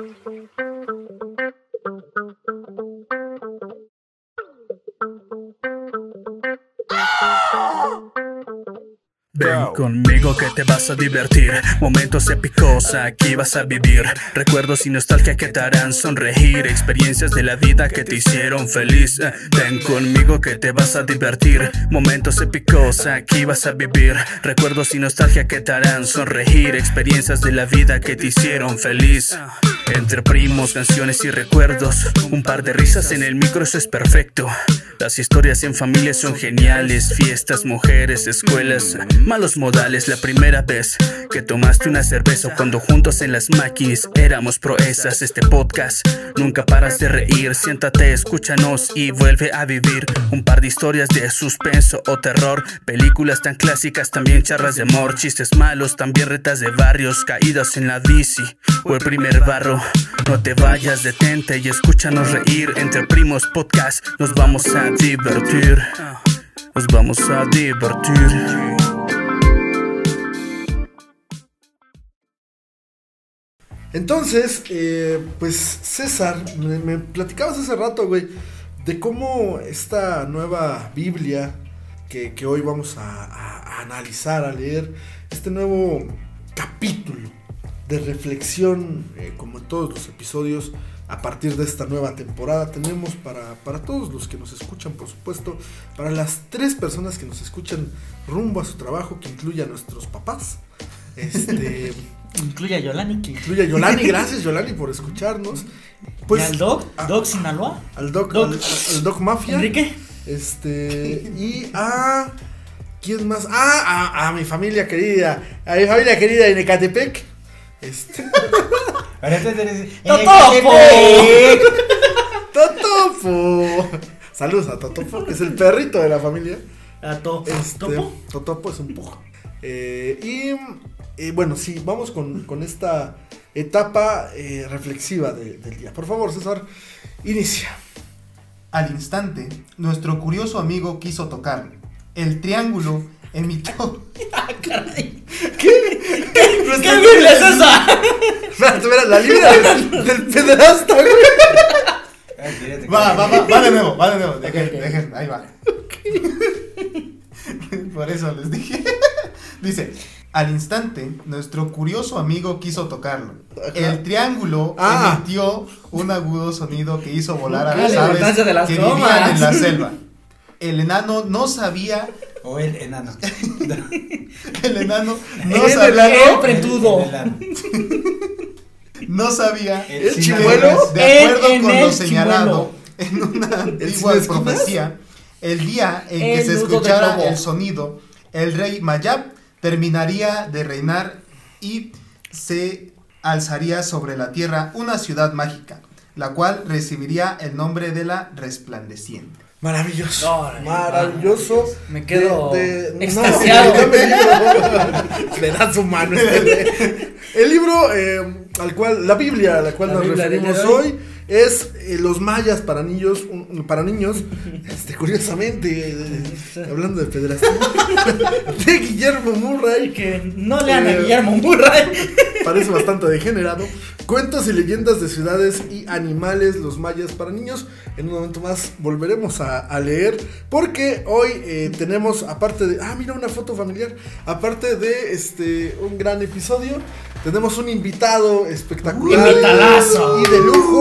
Ven conmigo que te vas a divertir. Momentos épicos aquí vas a vivir. Recuerdos y nostalgia que te harán sonreír. Experiencias de la vida que te hicieron feliz. Eh, Ven conmigo que te vas a divertir. Momentos épicos aquí vas a vivir. Recuerdos y nostalgia que te harán sonreír. Experiencias de la vida que te hicieron feliz. Entre primos, canciones y recuerdos. Un par de risas en el micro, eso es perfecto. Las historias en familia son geniales. Fiestas, mujeres, escuelas. Malos modales, la primera vez que tomaste una cerveza cuando juntos en las máquinas éramos proezas. Este podcast nunca paras de reír. Siéntate, escúchanos y vuelve a vivir un par de historias de suspenso o terror. Películas tan clásicas, también charlas de amor, chistes malos, también retas de barrios, caídas en la bici o el primer barro. No te vayas, detente y escúchanos reír. Entre primos podcast nos vamos a divertir. Nos vamos a divertir. Entonces, eh, pues César, me, me platicabas hace rato, güey, de cómo esta nueva Biblia que, que hoy vamos a, a- a analizar, a leer, este nuevo capítulo de reflexión, eh, como en todos los episodios, a partir de esta nueva temporada, tenemos para, para todos los que nos escuchan, por supuesto, para las tres personas que nos escuchan rumbo a su trabajo, que incluye a nuestros papás. Este. Incluye a Yolani. que incluye a Yolani. Gracias, Yolani, por escucharnos. Pues, al Doc, ah, Doc Sinaloa. al Doc, Doc. Al, al Doc Mafia. Enrique. Este. Y a. ¿Quién más? Ah, a, a mi familia querida. A mi familia querida en Ecatepec. Este. ¡Totopo! Totopo. Saludos a Totopo, que es el perrito de la familia. A to Este, ¿Topo? Totopo es un pujo. Eh, y eh, bueno, sí, vamos con, con esta etapa eh, reflexiva de- del día. Por favor, César, inicia. Al instante, nuestro curioso amigo quiso tocarlo. El triángulo emitió. ¡Ah, caray! ¿Qué? ¿Qué Biblia es esa? Espera, la libra del, del pederasta, güey. Va, va, va, va de nuevo, va de nuevo. Dejen, Ok, ok. dejen, ahí va. Por eso les dije. Dice, al instante, nuestro curioso amigo quiso tocarlo. El triángulo Ah. emitió un agudo sonido que hizo volar a las la aves de las que vivían en la selva. El enano no sabía, O el enano. el enano no El sabía, enano. El pretudo. El no sabía de acuerdo con lo señalado en una antigua profecía, el día en que se escuchara el sonido, el rey Mayab terminaría de reinar y se alzaría sobre la tierra una ciudad mágica, la cual recibiría el nombre de la resplandeciente. Maravilloso. Maravilloso. Me quedo De- de- extasiado. no, dame el libro. Le da su mano. este. El libro eh, al cual, la Biblia a la cual La nos Biblia referimos hoy es eh, Los Mayas para niños, un- para niños, este, curiosamente, eh, hablando de pederastia, de Guillermo Murray, que no lean a Eh, Guillermo Murray. parece bastante degenerado. Cuentos y leyendas de ciudades y animales, los mayas para niños. En un momento más volveremos a, a leer. Porque hoy eh, tenemos, aparte de. Ah, mira una foto familiar. Aparte de este un gran episodio. Tenemos un invitado espectacular. Invitadazo. Y de lujo.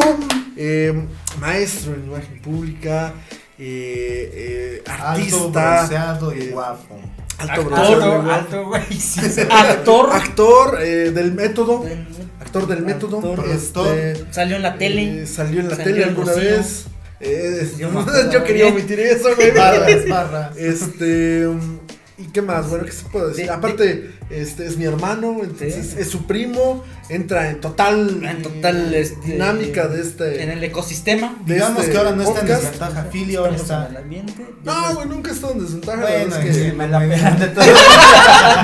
Eh, maestro en imagen pública. eh, eh, Alto, artista. bronceado y eh, guapo. Alto, Actor, bronceado, Alto, guapo. alto, güey. Sí, sí. Actor. Actor eh, del método. Actor del método. Actor. este, Salió en la tele. eh, salió en la Salió tele alguna Rocío. vez. Eh, Yo quería omitir eso, güey. Barras, barras. Este. ¿Y qué más? Bueno, ¿qué se puede decir? De- Aparte, este es mi hermano, entonces Sí. es su primo. Entra en total. En total este, Dinámica de este. En el ecosistema. Digamos este que ahora no está en desventaja. Philly ahora Estamos en el está. ambiente. No, güey, nunca he estado en desventaja. Bueno, es que sí, Me la pelan de todo.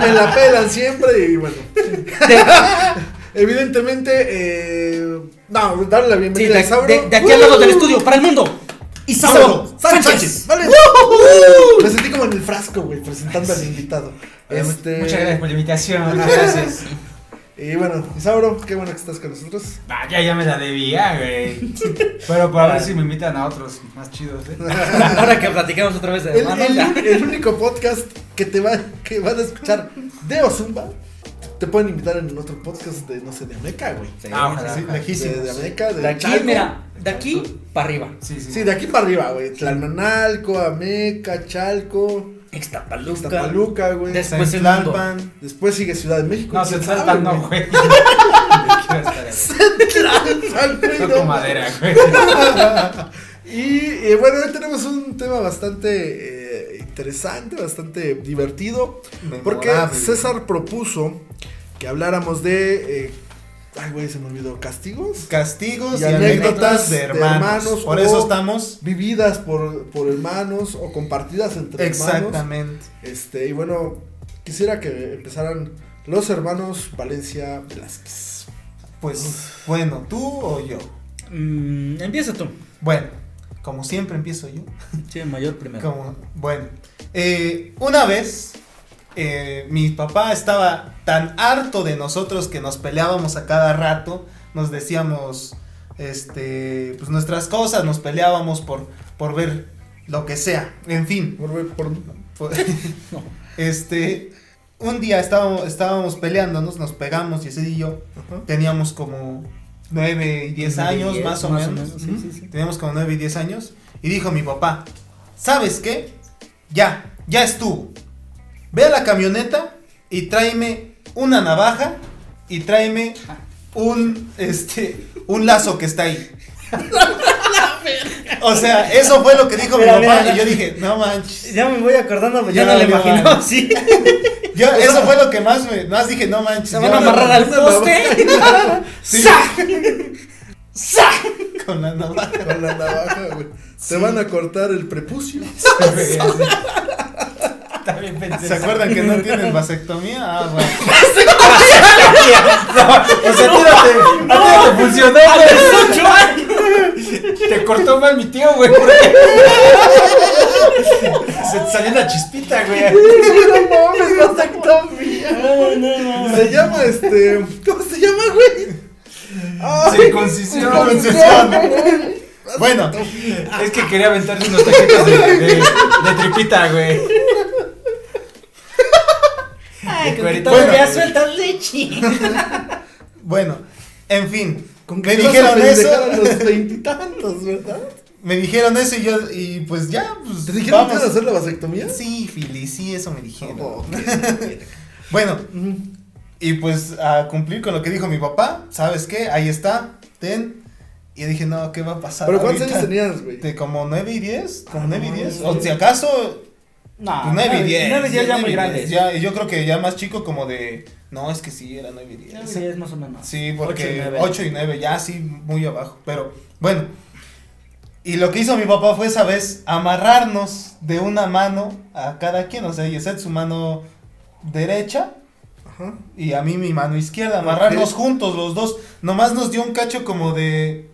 me la pelan siempre y bueno. Evidentemente, eh, no, darle la Sí, bienvenida de, a Isauro. de- de aquí al lado del estudio, para el mundo. Isauro Sánchez. Vale. Me sentí como en el frasco, güey, presentando al invitado. Eh, Este, Muchas gracias por la invitación. Muchas gracias. Y bueno, Isauro, qué bueno que estás con nosotros. Ah, ya, ya me la debía, güey. Pero para ver si me invitan a otros más chidos, ¿eh? Ahora que platicamos otra vez de El, el único podcast que te va, que van a escuchar de Ozumba, te pueden invitar en otro podcast de, no sé, de Ameca, güey. Sí, Ah, ojalá. Sí, De, Ameca, de, De aquí, Chalco. mira, de aquí para arriba. Sí, sí. Sí, de aquí para arriba, güey. Tlalmanalco, Ameca, Chalco, Ixtapaluca. Tapaluca, güey. Des- Después. Tlalpan. Después sigue Ciudad de México. No, ¿quién se sabe, trata, no, güey. Toco madera, güey. Y eh, bueno, hoy tenemos un tema bastante eh, interesante, bastante divertido. Porque Memorable. César propuso que habláramos de. eh, ay, güey, se me olvidó. ¿Castigos? Castigos Y y, anécdotas anécdotas de de hermanos. hermanos Por eso estamos. Vividas por, por hermanos o compartidas entre hermanos. Exactamente. Este, y bueno, quisiera que empezaran los hermanos Valencia Velázquez. Pues, bueno, ¿tú o yo? Mm, empieza tú. Bueno, como siempre empiezo yo. Sí, mayor primero. Como, bueno, eh, una vez eh, mi papá estaba tan harto de nosotros que nos peleábamos a cada rato, nos decíamos este, pues nuestras cosas, nos peleábamos por, por ver lo que sea, en fin. Por, ver- por- por- este, un día estábamos, estábamos peleándonos, nos pegamos y ese y yo teníamos como 9 y 10 años, más o menos. sí, sí, sí. Teníamos como 9 y 10 años. Y dijo mi papá, ¿sabes qué? Ya, ya estuvo. Ve a la camioneta y tráeme una navaja y tráeme un, este, un lazo que está ahí. O sea, eso fue lo que dijo Mira, mi papá mira, y yo dije, no manches. Ya me voy acordando, pues Ya ya, me lo imagino así. Yo, eso fue lo que más me, más dije, no manches. Se van a amarrar al poste. Sí. ¡Sa! ¡Sa! con la navaja. Con la navaja, güey. Te van a cortar el prepucio. También pensé. ¿Se acuerdan que no tienen vasectomía? Ah, bueno. O sea, a ti no a ti no te funcionó, ¡A güey. los ocho años! Te cortó mal mi tío, güey. Se te salió una chispita, güey. no mames, vasectomía. No, no, no. Se llama este. ¿Cómo se llama, güey? Ay, Circuncisión. circuncisión. Bueno, Es que quería aventarse unos taquitos de, de, de tripita, güey. Ay, con que todavía Bueno. sueltas leche. bueno, en fin. Con Me dijeron eso. a los veintitantos, ¿verdad? Me dijeron eso y yo, y pues ya, pues. ¿Te dijeron que hacer la vasectomía? Sí, Fili, sí, eso me dijeron. Oh, ok. Bueno, y pues a cumplir con lo que dijo mi papá, ¿sabes qué? Ahí está, ten. Y yo dije, no, ¿qué va a pasar? ¿Pero cuántos años tenías, güey? De como 9 y 10, como Ah, 9 y no, 10. sí. O si acaso, No, pues 9 y 10. 9 y 10 ya muy grandes. 10. Ya, yo creo que ya más chico como de, no, es que sí, era 9 y 10. 9 y 10 más o menos. Sí, Ocho y porque nueve. 8 y 9, ya sí, muy abajo. Pero bueno, y lo que hizo mi papá fue esa vez amarrarnos de una mano a cada quien, o sea, Yeset su mano derecha Ajá. y a mí mi mano izquierda, amarrarnos Ok. juntos los dos. Nomás nos dio un cacho como de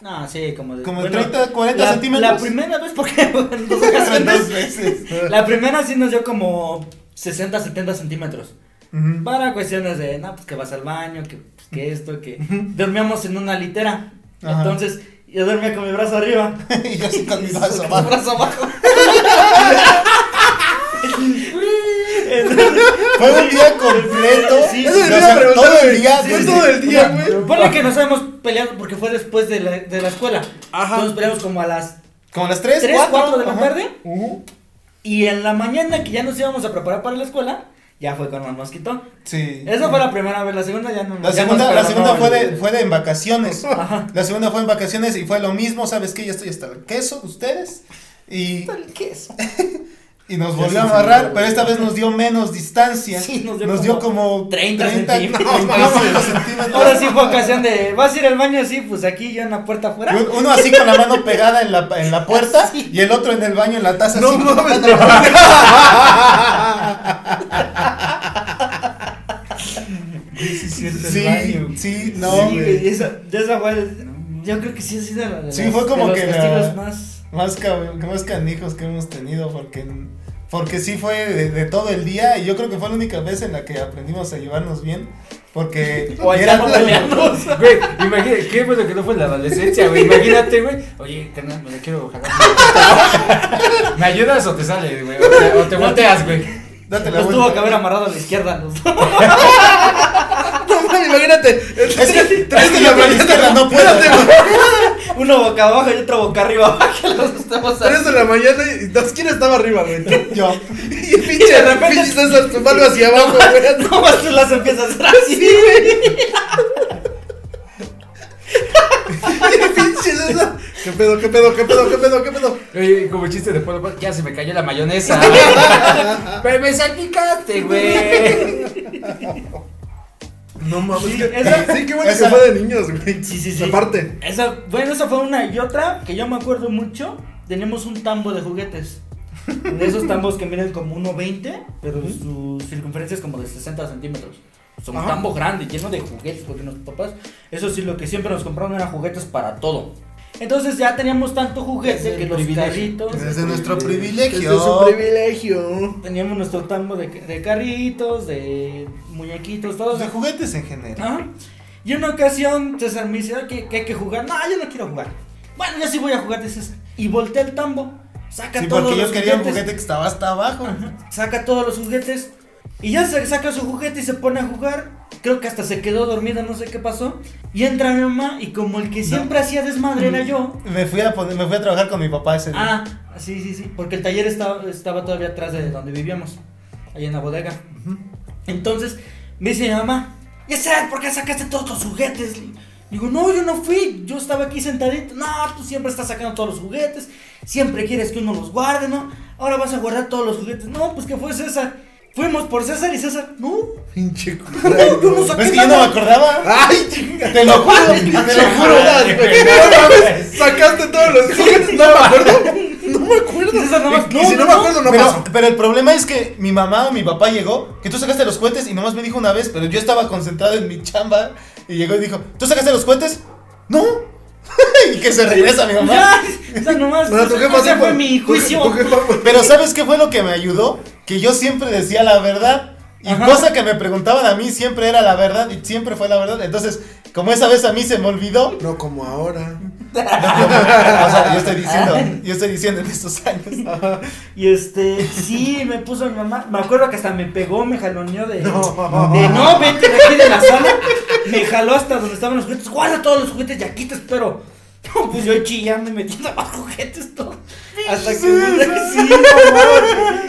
No, sí, como de. como bueno, 30, 40 la, centímetros. La primera vez, porque en dos Dos ocasiones. veces. La primera sí nos dio como 60, 70 centímetros. Ujú. Para cuestiones de, no, pues que vas al baño, que, pues, que esto, que. Dormíamos en una litera. Ajá. Entonces, yo dormía con mi brazo arriba. y yo así con mi brazo abajo. brazo abajo. Fue un día completo. Sí, sí, le o a sea, todo el día. Sí, desde- todo el día, o sea, güey. Ponle que nos habíamos peleado porque fue después de la, de la escuela. Ajá. Entonces peleamos como a las Como las 3, 3, 4, 4 de la tarde. Ujú. Y en la mañana que ya nos íbamos a preparar para la escuela, ya fue cuando nos quitó. Sí. Esa fue la primera vez, la segunda ya no La ya segunda, la segunda fue el- de, fue de en vacaciones. Ajá. La segunda fue en vacaciones y fue lo mismo, ¿sabes qué? Ya estoy hasta el queso, ustedes. Y, El queso. y nos volvió a amarrar, pero esta vez nos dio menos distancia. Sí, nos dio nos como dio como 30 35 centímetros. centímetros. Ahora sí fue ocasión de, ¿vas a ir al baño? Sí, pues aquí yo en la puerta afuera. Un- Uno así con la mano pegada en la, en la puerta y el otro en el baño en la taza. No así. mames, Sí, baño. sí, no. sí, esa, esa fue, yo creo que sí ha sido la de Sí, las- fue como de los que la- castigos más... Más, cab- más canijos que hemos tenido porque, porque sí fue de, de todo el día y yo creo que fue la única vez en la que aprendimos a llevarnos bien. Porque O allá no peleamos. Güey, imagínate, qué bueno que no fue en la adolescencia, güey. Imagínate, güey. Oye, carnal, me la quiero jalar. ¿Me ayudas o te sale, güey? O te, o te volteas, güey. date la Los tuvo que haber amarrado a la izquierda. los imagínate. Es que tres de la mañana no puedo. Uno boca abajo y otro boca arriba. Que los estamos 3 de la mañana y dos, ¿quién estaba arriba, güey? Yo. Y pinche, de repente- pinche César, tu mano hacia abajo, güey. No más tú las empiezas a hacer así. Y pinche César. ¿Qué pedo, qué pedo, qué pedo, qué pedo, qué pedo? Oye, como chiste de Polo, ya se me cayó la mayonesa. Pero me salpicaste, güey. No mames. Sí, que- esa- sí, qué bueno esa- que fue de niños, güey. Sí, sí, sí. Aparte. Esa, bueno, esa fue una y otra que yo me acuerdo mucho. Tenemos un tambo de juguetes. De esos tambos que miden como 1.20, pero su circunferencia es como de 60 centímetros. Son un tambo grande, lleno de juguetes, porque nuestros papás, eso sí, lo que siempre nos compraron eran juguetes para todo. Entonces ya teníamos tanto juguete que los privilegio. carritos. Desde nuestro Desde privilegio. su privilegio. Teníamos nuestro tambo de, de carritos, de muñequitos, todos. De juguetes en general. Ajá. Y en una ocasión César me dice "Ay, que, que hay que jugar. No, yo no quiero jugar. Bueno, yo sí voy a jugar, dice César. Y voltea el tambo, saca Sí, todos porque yo quería un juguete que estaba hasta abajo. Ajá. saca todos los juguetes. Y ya se saca su juguete y se pone a jugar. Creo que hasta se quedó dormida, no sé qué pasó. Y entra mi mamá y como el que siempre hacía desmadre era yo. Me fui, a poner- me fui a trabajar con mi papá ese día. Ah, sí, sí, sí. Porque el taller estaba, estaba todavía atrás de donde vivíamos. Allá en la bodega. Entonces me dice mi mamá, ¿y César, por qué sacaste todos los juguetes? Digo, no, yo no fui, yo estaba aquí sentadito. No, tú siempre estás sacando todos los juguetes, siempre quieres que uno los guarde, ¿no? Ahora vas a guardar todos los juguetes. No, pues que fue César. Fuimos por César y César, no, Pinche no, yo no saqué Es que yo no me acordaba. Ay, chinga. Te lo juro, te lo juro. Sacaste todos los juguetes. No me acuerdo. No me acuerdo. César Y no, si no no, me no. acuerdo, no pero, pasó. pero el problema es que mi mamá o mi papá llegó, que tú sacaste los cohetes y nomás me dijo una vez, pero yo estaba concentrado en mi chamba y llegó y dijo, ¿tú sacaste los cohetes? No. y que se regresa mi mamá. Ya, o sea, nomás, No, tu ese jefa sí fue mi juicio. tu jefa fue- Pero ¿sabes qué fue lo que me ayudó? Que yo siempre decía la verdad. Y Ajá. cosa que me preguntaban a mí siempre era la verdad y siempre fue la verdad. Entonces, como esa vez a mí se me olvidó, No como ahora. o sea, yo estoy diciendo, yo estoy diciendo en estos años. Y este, sí, me puso mi mamá. Me acuerdo que hasta me pegó, me jaloneó de. No. De no, vente de aquí de la sala. Me jaló hasta donde estaban los juguetes. Guarda todos los juguetes y aquí te espero. No, pues yo chillando y metiendo más juguetes todo. Hasta que me sí,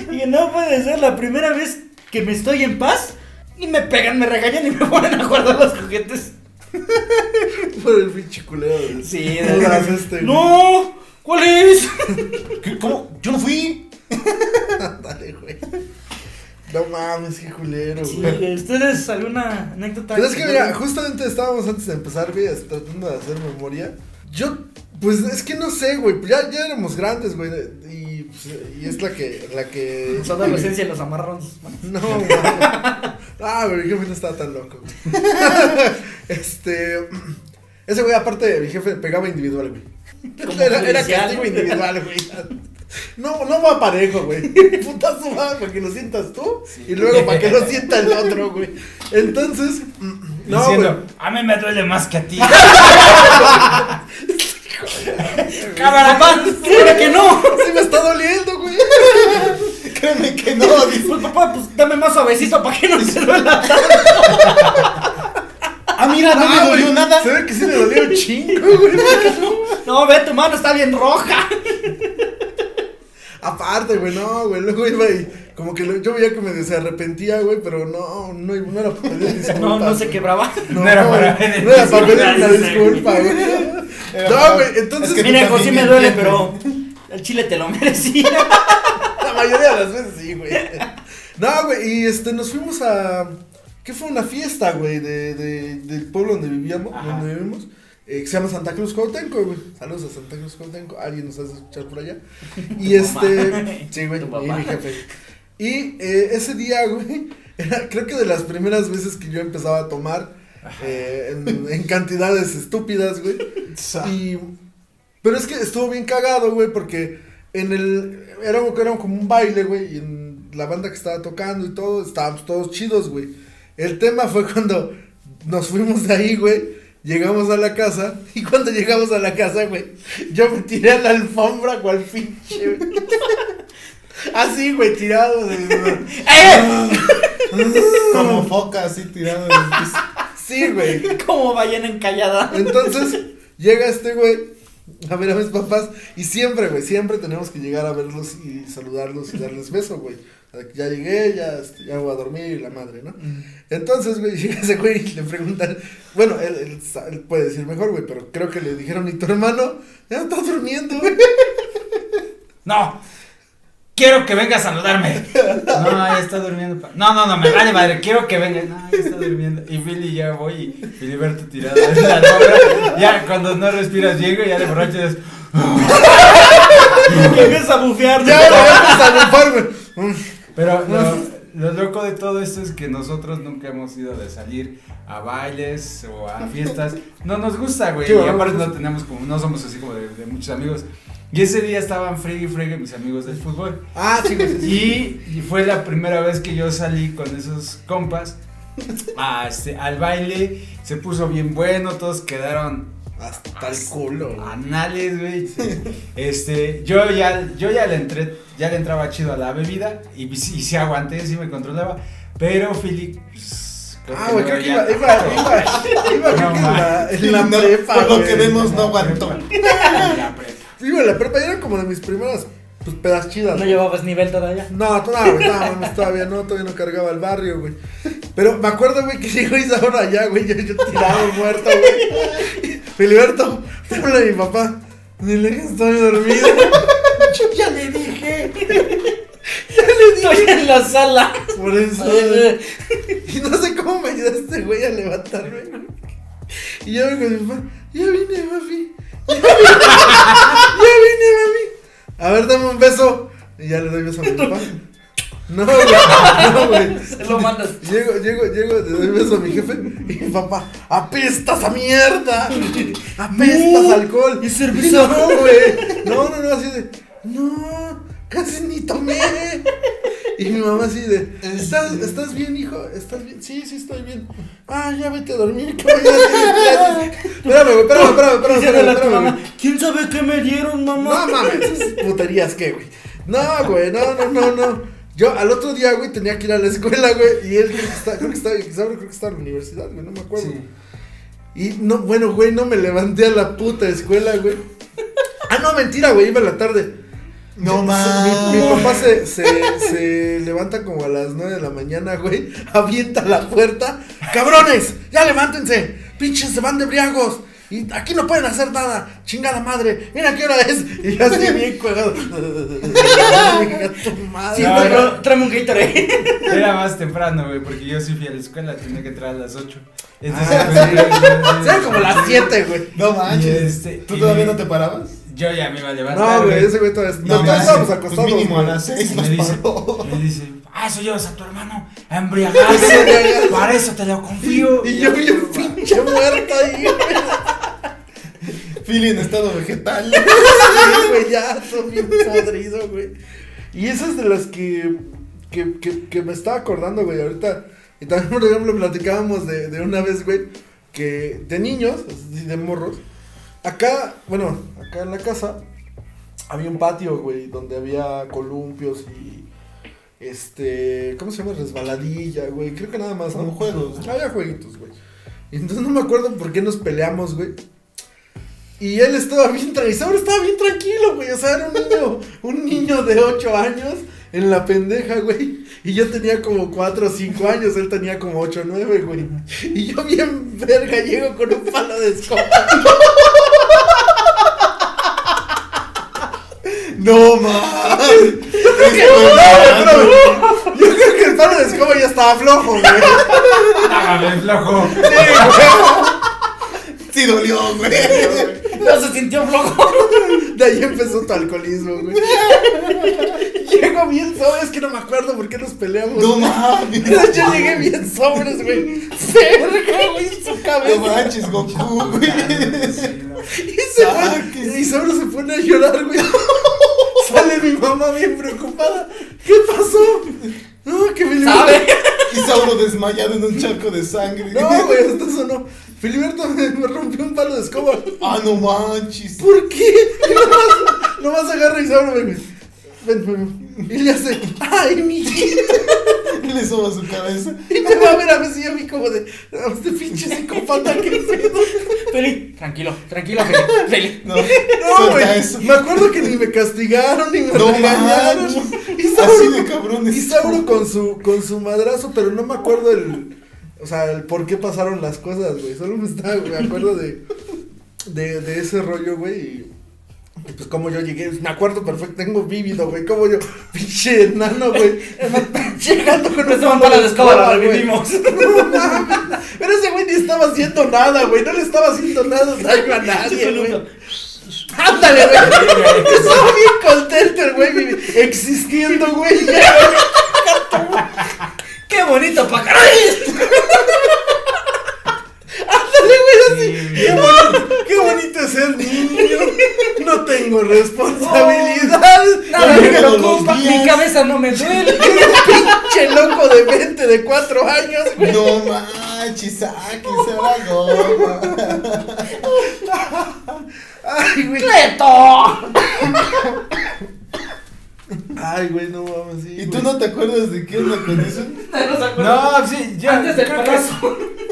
no. Y no puede ser la primera vez que me estoy en paz. Y me pegan, me regañan y me ponen a guardar los juguetes. Por el pinche culero. Sí, No das este. No, ¿cuál es? ¿Qué? ¿Cómo? Yo no fui. Dale, güey. No mames, qué culero, Sí, güey. ¿Ustedes alguna anécdota? Pero es que mira, justamente estábamos antes de empezar, güey, tratando de hacer memoria. Yo, pues es que no sé, güey, pues ya, ya éramos grandes, güey. Y, pues, y es la que, la que. Su adolescencia los amarraron sus manos. No, güey. Ah, güey, mi jefe no estaba tan loco. este. Ese güey, aparte, mi jefe pegaba individual, güey. Como Era, era castigo individual, güey. No, no va parejo, güey. Putazo va para que lo sientas tú y luego para que lo sienta el otro, güey. Entonces, no, güey. Diciendo, a mí me duele más que a ti. Cámara, Papá, créeme que no. Sí me está doliendo, güey. Créeme que no. dice. Pues papá, pues dame más suavecito para que no se duela tanto. Ah, mira, no me Ah, dolió güey, nada. Se ve que sí le dolió un chingo, güey. No, ve, tu mano está bien roja. Aparte, güey, no, güey. Luego iba y como que lo- yo veía que me se arrepentía, güey, pero no, no, no era para pedir disculpas. No, no se quebraba. No, No era para pedir no era para pedir una disculpa, güey. No, güey, entonces es que Mira, también me duele, pero el chile te lo merecía. la mayoría de las veces sí, güey. No, güey, y este, nos fuimos a. ¿Qué fue? Una fiesta, güey, de, de, del pueblo donde vivíamos, Ajá. donde vivimos. eh, que se llama Santa Cruz Cuauhtémoc, güey. Saludos a Santa Cruz Cuauhtémoc. Alguien nos hace escuchar por allá. Y este. Sí, güey, Tu y mi jefe. Y eh, ese día, güey, era creo que de las primeras veces que yo empezaba a tomar eh, en, en cantidades estúpidas, güey. Y. Pero es que estuvo bien cagado, güey, porque en el. Era, era como un baile, güey, y en la banda que estaba tocando y todo, estábamos todos chidos, güey. El tema fue cuando nos fuimos de ahí, güey. Llegamos a la casa. Y cuando llegamos a la casa, güey, yo me tiré a la alfombra cual pinche, güey. Así, güey, tirado. de- Como foca así tirado en el piso. Sí, güey. Como ballena encallada. Entonces, llega este güey a ver a mis papás. Y siempre, güey, siempre tenemos que llegar a verlos y saludarlos y darles beso, güey. Ya llegué, ya, este, ya voy a dormir y la madre, ¿no? Entonces, güey, llega ese güey y le preguntan. Bueno, él, él puede decir mejor, güey, pero creo que le dijeron, ¿y tu hermano? Ya está durmiendo, güey. No. Quiero que venga a saludarme. No, ya está durmiendo. pa- No, no, no, me vale madre. Quiero que venga. No, ya está durmiendo. Y Billy ya voy y Filiberto tirado en la alfombra. Ya cuando no respiras güey, ya de borracho es. Que empieza a bufear. Ya, ya a bufar, güey. Mm. Pero lo, lo loco de todo esto es que nosotros nunca hemos ido de salir a bailes o a fiestas. No nos gusta, güey. Y aparte no tenemos como, no somos así como de, de muchos amigos. Y ese día estaban fregue y fregue mis amigos del fútbol. Ah, sí, sí. Y, y fue la primera vez que yo salí con esos compas a, este, al baile. Se puso bien bueno, todos quedaron Hasta el culo, anales, güey. Este, yo ya, yo ya le entré, ya le entraba chido a la bebida y, y sí aguanté, sí me controlaba. Pero Philip, pues, Ah, güey, creo que iba, iba, iba, iba, en la, en la prepa, por lo que vemos, no aguantó. Ya, prepa. Iba en la prepa y era como de mis primeras, pues, pedas chidas. No llevabas nivel todavía. No, to- no, güey, no, mames, todavía no, todavía no cargaba el barrio, güey. Pero me acuerdo, güey, que llegó Isaura allá, güey, yo, yo tirado, muerto, güey. Filiberto, te habla mi papá. Dile que estoy dormido. Yo ya le dije. Ya le Estoy dije. en la sala. Por eso. Y no sé cómo me ayudaste, güey, a levantarme. Y yo con mi papá. Ya vine, mami. Ya vine, mami. A ver, dame un beso. Y ya le doy beso a mi papá. No, güey. No, güey. Se lo mandas. Llego, llego, llego, le doy beso a mi jefe. Y mi papá, apestas a mierda. Apestas No. alcohol. Y cerveza. No, güey. No, no, no, así de. No, casi ni tomé. Y mi mamá así de. ¿Estás, ¿Estás bien, hijo? ¿Estás bien? Sí, sí, estoy bien. Ah, ya vete a dormir, clases. Espérame, güey, espérame, espérame, espérame. Espérame, a espérame, mamá. ¿quién sabe qué me dieron, mamá? No mames, esas puterías que, güey. No, güey, no, no, no, no. Yo al otro día, güey, tenía que ir a la escuela, güey. Y él creo que está, creo que estaba, Isauro creo que estaba en la universidad, güey, no me acuerdo. Y no, bueno, güey, no me levanté a la puta escuela, güey. Ah, no, mentira, güey, iba en la tarde. No mames. mi papá se, se, se levanta como a las 9 de la mañana, güey. Avienta la puerta. ¡Cabrones! ¡Ya levántense! ¡Pinches se van de briagos! Y aquí no pueden hacer nada. Chingada madre. Mira qué hora es. Y yo así bien cuegado. Chinga tu madre. Sí, No, pero no. tráeme un Gatorade. Era más temprano, güey, porque yo sí fui a la escuela, tenía que entrar a las 8. Entonces, Ah, pues, sí. yo- Eran como las 7, güey. No manches. este, ¿Tú y todavía no te parabas? Yo ya me iba a levantar. No, güey, ese güey todavía. No, No, estábamos Pues acostados. mínimo a las seis me dice, paró. me dice, ah, eso llevas a tu hermano a embriagarse. Para eso te lo confío. Y yo bien pinche muerta ahí, güey. Philly en estado vegetal. Sí, güey, ya, son bien podrido, güey. Y esas de las que, que, que, que me estaba acordando, güey, ahorita. Y también, por ejemplo, platicábamos de, de una vez, güey, que de niños, de morros, acá, bueno, acá en la casa, había un patio, güey, donde había columpios y, este, ¿cómo se llama? Resbaladilla, güey, creo que nada más, ¿no? Juegos. Había jueguitos, güey. Y entonces no me acuerdo por qué nos peleamos, güey. Y él estaba bien tranquilo, estaba bien tranquilo, güey. O sea, era un niño, un niño de 8 años en la pendeja, güey. Y yo tenía como 4 o 5 años, él tenía como 8 o 9, güey. Y yo bien verga llego con un palo de escoba. No mames. Yo creo que, no, espérame. Yo creo que el palo de escoba ya estaba flojo, güey. Hágame, flojo. Sí dolió, güey. No se sintió flojo. De ahí empezó tu alcoholismo, güey. Llego bien sobres, es que no me acuerdo por qué nos peleamos. No mames. Yo llegué bien sobres, güey. Verga, güey, en su No cabeza. manches, Goku, güey. Y se pone, y se pone a llorar, güey. Sale mi mamá bien preocupada. ¿Qué pasó? No, que me ¿Sabe? Isauro desmayado en un charco de sangre. No, güey, hasta eso no. Filiberto me, me rompió un palo de escoba. Ah, no manches. ¿Por qué? Y nomás, nomás agarra y se abre, güey. Ven, ven. Y le hace, ay, mi Y le soba su cabeza. Y me va a ver a ver si yo vi como de, "Ah, este pinche psicópata, qué pedo. Feli, tranquilo, tranquilo, Feli. Feli. No, güey. eso. Me acuerdo que ni me castigaron, ni me No regañaron. Y Así Sauro, de cabrones. y Sauro con su, con su madrazo, pero no me acuerdo el, o sea, el por qué pasaron las cosas, güey. Solo me estaba, me acuerdo de, de, de ese rollo, güey. Y, y pues como yo llegué, me acuerdo perfecto, tengo vívido, güey. Como yo, pinche enano, güey. Llegando con un para la escoba, la revivimos. Pero ese güey ni estaba haciendo nada, güey. No le estaba haciendo nada daño a nadie, güey. Ándale, güey. Estaba bien contento el güey, existiendo, güey. ¡Qué bonito pájaro! Güey, así. Qué bonito, qué bonito es ser niño. No tengo responsabilidades. Nada me preocupa, mi cabeza no me duele. Pinche loco de 20, de 4 años, güey. No manches, sáquense la goma. Ay, güey. ¡Cleto! Ay, güey, no mames. Sí, ¿Y tú güey. no te acuerdas de qué onda con eso? No se acuerda. No, sí, ya. Antes del creo, que.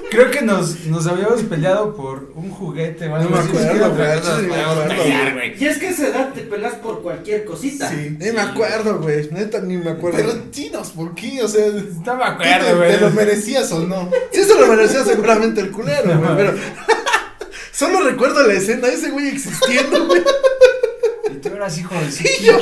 Creo que nos, nos habíamos peleado por un juguete o algo No me así, ni acuerdo, güey, te acuerdas, sí, me nos podíamos acuerdo, pelear, güey. güey. Y es que a esa edad te pelas por cualquier cosita. Sí. Ni me acuerdo, güey. Neta, ni me acuerdo. Pero dinos, ¿por qué? O sea, No me ¿tú te, acuerdo, güey. te lo merecías o no? Sí se lo merecía seguramente el culero, güey, pero... Solo recuerdo la escena, ese güey existiendo, güey. Tú eras hijo de su Y yo-.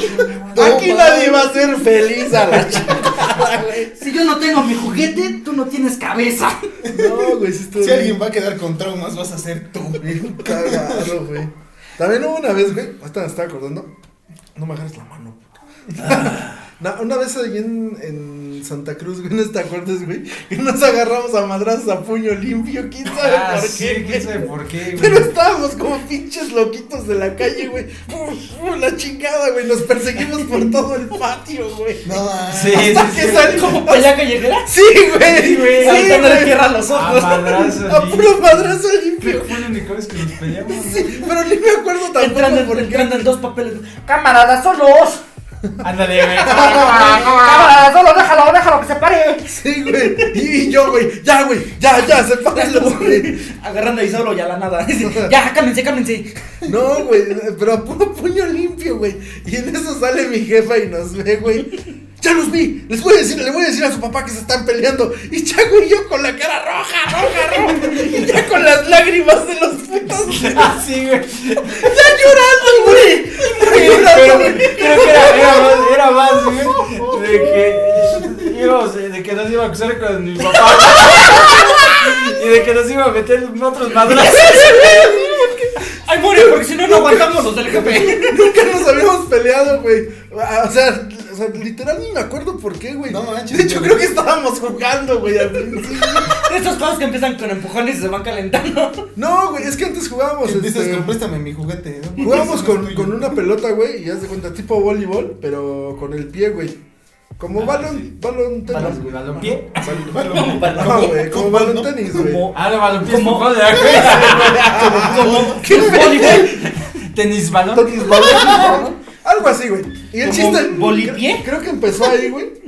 No Aquí nadie va a ser feliz a la chingada, güey. Si yo no tengo mi juguete, tú no tienes cabeza. No, güey, sí Si bien- alguien va a quedar con traumas, vas a ser tú. bien cagado, güey. También hubo una vez, güey, ahorita me estaba acordando. No me agarres la mano. Na- una vez ahí en, en Santa Cruz, güey, ¿no te acuerdas, güey? Que nos agarramos a madrazos a puño limpio, quién sabe Ah, por sí, qué. quién sabe por qué, Pero güey. estábamos como pinches loquitos de la calle, güey. Uf, uf, La chingada, güey. Nos perseguimos por todo el patio, güey. No manches. Sí, sí, Hasta que sí. salimos. ¿Como pelea callejera? Sí, güey. Sí, güey. Sí, Saltando de güey. tierra a los A ojos. madrazo, A puro madrazo limpio. fue la única vez que nos peleamos. Sí, pero ni me acuerdo tampoco Entrando, entrando en dos papeles. ¡Camaradas solos! Ándale, güey. ¡Camaradas solos! ¡Déjalo, déjalo que se pare! Sí, güey. Y, yo, güey. Ya, güey. Ya, ya, sepárenlos, güey. Agarrando a Isauro y a la nada. ya, cálmense, cálmense. No, güey. Pero a puro puño limpio, güey. Y en eso sale mi jefa y nos ve, güey. Ya los vi. Les voy a decir, le voy a decir a su papá que se están peleando. Y Chaco y yo con la cara roja, roja, roja. Y ya con las lágrimas de los putos. Ya Sí, güey. llorando, güey. Ya llorando, Pero que era, era más, era más, güey, de que íbamos, de que nos iba a acusar con mi papá. Y de que nos iba a meter otros madrazos. ¡Ay, muere! Porque si no, no aguantamos los del jefe. Nunca nos habíamos peleado, güey. O sea, o sea, literal ni me acuerdo por qué, güey. No manches, De hecho, creo que estábamos jugando, güey, al principio. Estos juegos que empiezan con empujones y se van calentando. No, güey, es que antes jugábamos. Empiezas este, con préstame mi juguete. ¿no? Jugábamos no con, con una pelota, güey, y haz de cuenta, tipo voleibol, pero con el pie, güey. Como Ah, balón, sí. balón tenis. Balón, balompié. Balón- balón- No, güey, como balón tenis, güey. Como- Ah, Como-. Como ¿Qué voleibol. Tenis balón. Tenis, balón, Algo así, güey. Y el ¿Como chiste. volipié? Creo que empezó ahí, güey.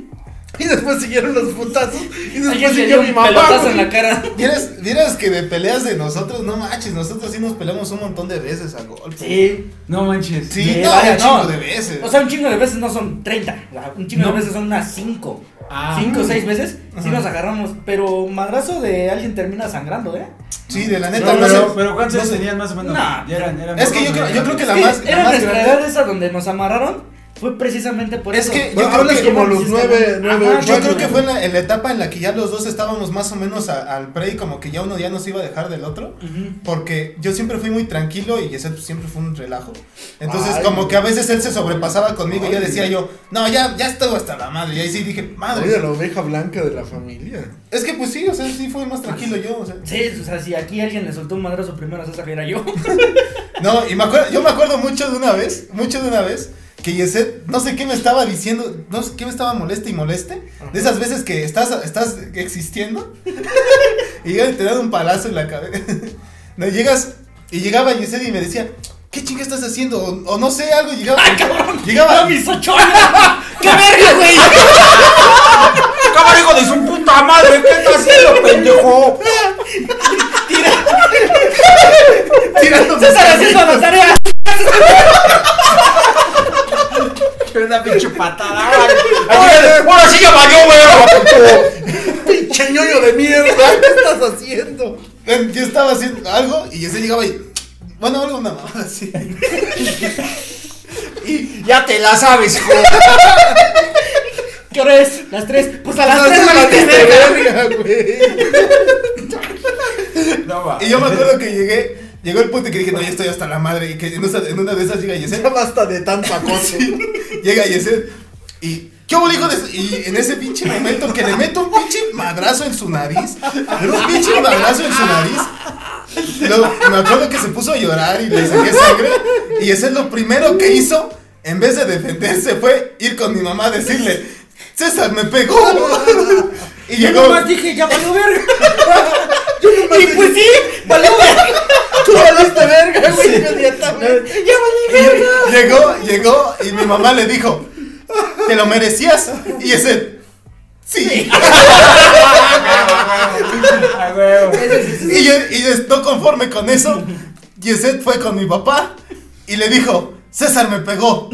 Y después siguieron los putazos. Y después siguió mi mamá. en la cara. ¿Vieras, vieras que de peleas de nosotros, no manches, nosotros sí nos peleamos un montón de veces a golpe. Sí. No manches. Sí, Sí, no, vaya, un chingo no. de veces. O sea, un chingo de veces no son 30. o sea, Un chingo No. de veces son unas 5. Ah. 5 o 6 veces. Sí Ajá. nos agarramos. Pero madrazo de alguien termina sangrando, ¿eh? sí, de la neta, no, pero, sé. pero ¿cuántos no años sé. tenían más o menos? Eran, eran Es que yo creo- yo creo que la Sí, más- era nuestra edad esa donde nos amarraron. Fue precisamente por Es eso. que yo Bueno, creo hablas que- como los nueve, nueve, Ajá, Yo creo que fue en la, en la etapa en la que ya los dos estábamos más o menos a- al pre y como que ya uno ya nos iba a dejar del otro. Ujú. Porque yo siempre fui muy tranquilo y ese siempre fue un relajo. Entonces Ay, como que a veces él se sobrepasaba conmigo y yo Ay, decía yo, no, ya, ya estuvo hasta la madre. Y ahí sí dije, madre. Oye, la oveja blanca de la familia. Es que pues sí, o sea, sí fue más tranquilo yo. O sea. Sí, o sea, si aquí alguien le soltó un madrazo primero a César era yo. No, y me acuerdo, yo me acuerdo mucho de una vez, mucho de una vez, que Yeset, no sé qué me estaba diciendo, no sé qué me estaba moleste y moleste. De esas veces que estás, estás existiendo y llega y te dan un palazo en la cabeza. No, llegas y llegaba Yeset y me decía, ¿qué chinga estás haciendo? O, o no sé, algo llegaba. llegaba. ¡No, mis ocho años! ¡Qué verga, güey! ¡Cámara, hijo de su puta madre! ¿Qué estás haciendo, pendejo? tirando César haciendo la tarea. Una pinche patada. Ahora sí ya valió, güey. Pinche ñoño de mierda, ¿qué estás haciendo? Yo estaba haciendo algo y Yeset llegaba y. Bueno, algo una mamada así. Y ya te la sabes, hijo. ¿Qué hora es? ¿Las tres? Pues a las tres. No, va. Y yo me acuerdo que llegué, llegó el punto que dije, no, ya estoy hasta la madre. Y que en, una de esas llega Yeset. Ya basta de tanto acoso. Llega Yeset y. ¿Qué hubo, hijo de su-?" Y en ese pinche momento que le meto un pinche madrazo en su nariz. Pero un pinche madrazo en su nariz. Lo- me acuerdo que se puso a llorar y le saqué sangre. Y ese es lo primero que hizo. En vez de defenderse, fue ir con mi mamá a decirle: César me pegó. Y Yo llegó. nomás dije, ya valió verga. Y pues sí, valió verga. Tú valiste verga, güey, inmediatamente. Ya valí verga. Llegó, llegó y mi mamá le dijo, ¿te lo merecías? Y ese, sí. Y, yo- y yo, no conforme con eso, Yeset fue con mi papá y le dijo, César me pegó.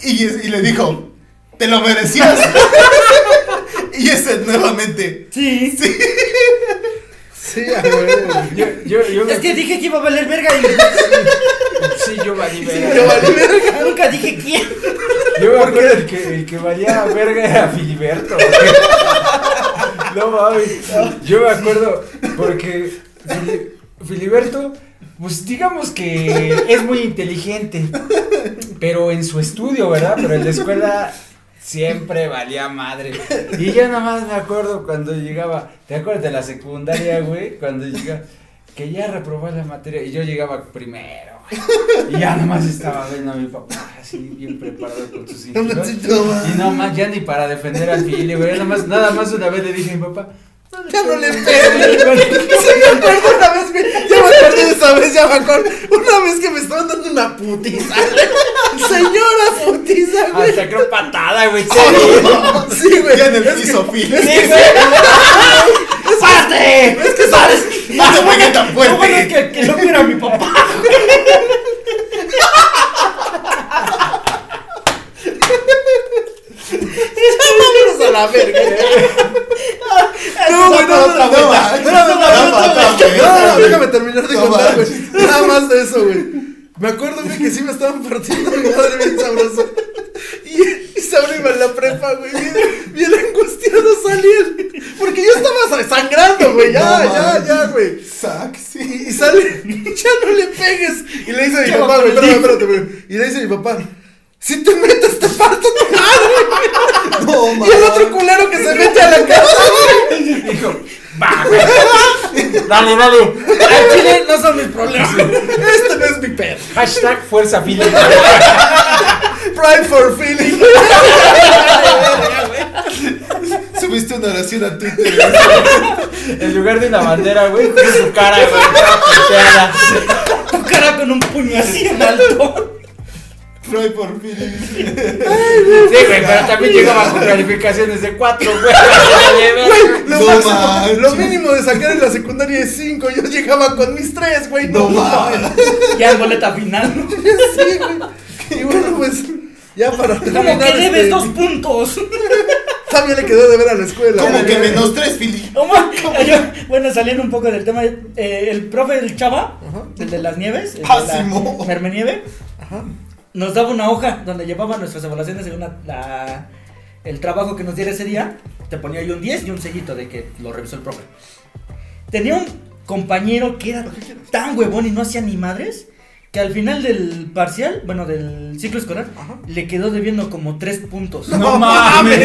Y, Yes- y le dijo, ¿te lo merecías? Y Yeset nuevamente, Sí. sí. Sí, a huevo. Yo, yo, yo me- Es que dije que iba a valer verga y Sí, yo valí Yo verga. valí verga. nunca dije quién. Yo me acuerdo el que, el que valía verga era Filiberto. güey. No mames. Yo me acuerdo porque Fili- Filiberto, pues digamos que es muy inteligente, pero en su estudio, ¿verdad? Pero en la escuela siempre valía madre. Y yo nada más me acuerdo cuando llegaba, ¿te acuerdas de la secundaria, güey? Cuando llegaba, que ya reprobé la materia y yo llegaba primero. güey. Y ya nada más estaba viendo a mi papá así bien preparado con sus cinturones. Y no más, ya ni para defender al Fili, güey. Nada más, nada más una vez le dije a mi papá. Ya no le pegues. Sí, me acuerdo una vez, güey. De esa vez, ya me acuerdo. Una vez que me estaban dando una putiza. Señora putiza, güey. Hasta creo patada, güey. Sí, Sí, güey. Ya en el Es que- piso. Sí, güey. ¡Párate! Es que sabes. No se pegue tan Lo bueno es fuerte. que, que no era mi papá. Vámonos a la verga. No, güey, no, no, no, No, no, manches. no, no, no, No, no, no, no, no, no, déjame terminar de No contar, güey. Nada más de eso, güey. Me acuerdo, güey, que sí me estaban partiendo mi madre bien sabroso. Y, y Saúl iba en la prepa, güey, bien, bien angustiado salí él. Porque yo estaba sangrando, güey, ya, No ya, ya, güey. Sac, sí. Y, sale, ya no le pegues. Y le dice a mi papá, güey, espérame, espérate, güey. Y le dice a mi papá, si te metes, te parto tu madre. No, Y el otro culero que se mete a la casa, güey. Dijo, va, güey. Dale, dale. Al chile no son mis problemas. Este no es mi perro. Hashtag fuerza Fili. Pride for feeling. Subiste una oración a Twitter. En lugar de una bandera, güey, con su cara, güey. Tu cara con un puño así en alto. Freud por fin. Sí, güey, pero también llegaba con calificaciones de 4, güey. Lo, No máximo- lo mínimo de sacar en la secundaria es 5. Yo llegaba con mis 3, güey. No mames. Ya en boleta final. Sí, güey. Y bueno, pues. Ya para Como que debes este, dos puntos. Todavía le quedó de ver a la escuela. Como que menos tres, Fili. Bueno, saliendo un poco del tema, eh, el profe del Chava, el de las nieves, el de Ah, la Simón. Mermenieve, Ajá. Nos daba una hoja donde llevaba nuestras evaluaciones según la, la- el trabajo que nos diera ese día. Te ponía yo un 10 y un sellito de que lo revisó el profe. Tenía un compañero que era tan huevón y no hacía ni madres que al final del parcial, bueno, del ciclo escolar, Ajá. le quedó debiendo como 3 puntos. No mames.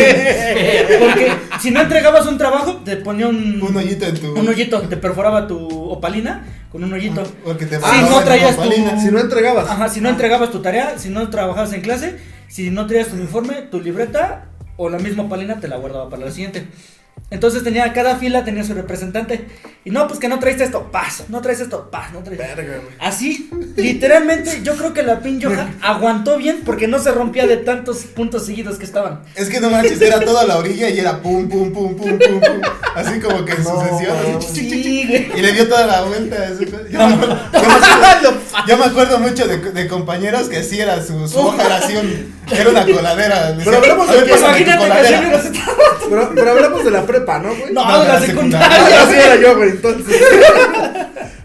Porque si no entregabas un trabajo, te ponía un, Un hoyito en tu. un hoyito, te perforaba tu opalina con un hoyito. Porque te mandaban no traías opalina. tu- Si no entregabas. Ajá, si no entregabas tu tarea, si no trabajabas en clase, Si no traías tu uniforme, tu libreta o la misma palina te la guardaba para la siguiente. Entonces tenía, cada fila tenía su representante. Y no, pues que no traes esto, paz. No traes esto, paz. No traes. Verga. Así, literalmente, yo creo que la pin Yoja aguantó bien porque no se rompía de tantos puntos seguidos que estaban. Es que no manches, era toda la orilla y era pum, pum, pum, pum, pum, pum. Así como que en No, sucesión. no. así, chi, chi, chi, Sí, güey. Y le dio toda la vuelta. Yo, me acuerdo, yo me acuerdo- yo me acuerdo mucho de, de compañeros que así era su, su hoja era una coladera. Pero hablamos de la prepa, ¿no, güey? No, No, de la secundaria. Ah, Así era yo, güey, entonces.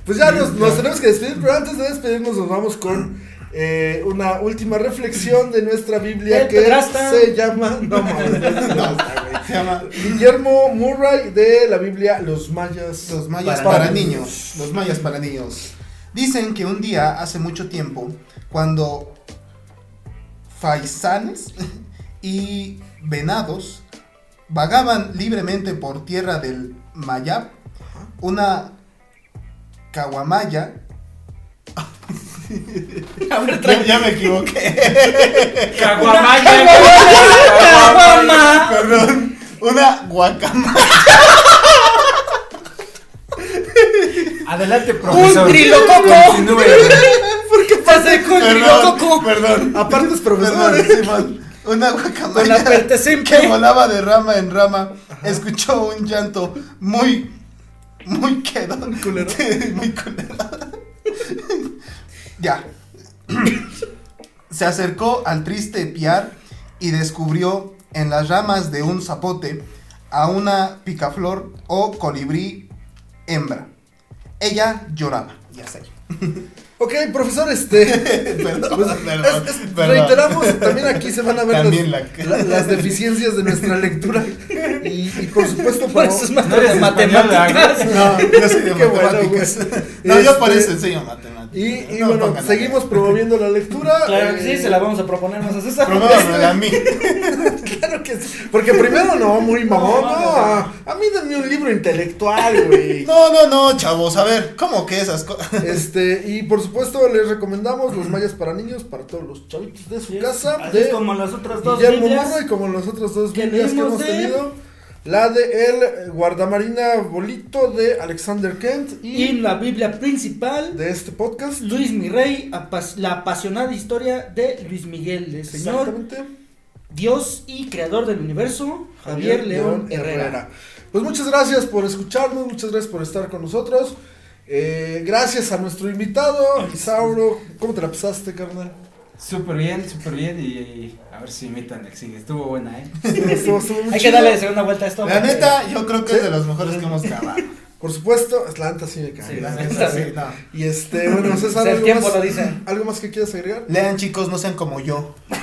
Pues ya nos, nos tenemos que despedir, pero antes de despedirnos nos vamos con eh, una última reflexión de nuestra Biblia El que pedrasta. se llama... No, mames, no es pedrasta, güey. Se llama Guillermo Murray de la Biblia Los Mayas. Los mayas Para para, niños. niños. Los mayas para niños. Dicen que un día, hace mucho tiempo, cuando faisanes y venados vagaban libremente por tierra del Mayab, una caguamaya. A ver, Ya, me equivoqué. Caguamaya. Caguama. Perdón. Una guacamaya. Adelante, profesor. Un trilococo. Continúe. ¿Qué pasa con Perdón, trilococo? perdón. Aparte es profesor. Perdón, ¿eh? Una Con la guacamaya. que volaba de rama en rama, escuchó un llanto muy, muy quedo. Muy culero. muy culero. ya. Se acercó al triste piar y descubrió en las ramas de un zapote a una picaflor o colibrí hembra. Ella lloraba. Ya sé. Ok, profesor, este. Perdón, pues, perdón, es- es- perdón. Reiteramos, también aquí se van a ver los- la- la- las deficiencias de nuestra lectura. Y, y por supuesto, Por eso es No eres matemáticas. No, yo soy de Qué bueno, matemáticas. güey. no, yo por Este, eso enseño matemáticas. Y, y No bueno, seguimos promoviendo la lectura. Claro que eh, sí, se la vamos a proponer más a César. Promuévanmela a mí. Que. Porque primero no, muy mamón. No, No, no, a, a mí denme un libro intelectual, güey. No, no, no, chavos, a ver, ¿cómo que esas cosas? Este, y por supuesto les recomendamos los mayas para niños, para todos los chavitos de su Sí, casa. así de como las otras dos Guillermo. Murray, como las otras dos que que hemos de- tenido. La de el guardamarina bolito de Alexander Kent y, Y la Biblia principal, de este podcast. Luis Mirrey, la apasionada historia de Luis Miguel, el señor Exactamente. Dios y creador del universo, Javier, León, Herrera. Pues muchas gracias por escucharnos, muchas gracias por estar con nosotros. Eh, gracias a nuestro invitado, Isauro. ¿Cómo te la pasaste, carnal? Súper bien, súper bien. Y, y a ver si imitan que sigue. Estuvo buena, ¿eh? Estuvo- estuvo Hay que darle segunda vuelta a esto. La neta, yo creo que es de los mejores que hemos grabado. Por supuesto, Atlanta sí me cae. Sí, neta, sí, sí. no. Y este, bueno, César, el ¿algo tiempo más, lo dice. ¿algo más que quieras agregar? Lean, chicos, no sean como yo.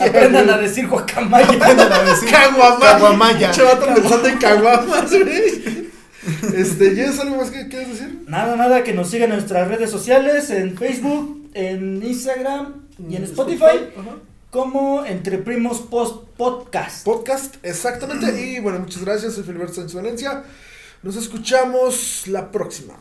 Aprendan a decir guacamaya. Aprendan a decir Caguamaya. Caguamaya. Chavato pensando en caguamas, güey. Este, ¿tienes algo más que quieres decir? Nada, nada, que nos sigan en nuestras redes sociales, en Facebook, en Instagram y en Spotify, Ajá. Como Entre Primos Post Podcast. Podcast, exactamente. Y bueno, muchas gracias. Soy Filiberto Sánchez Valencia. Nos escuchamos la próxima.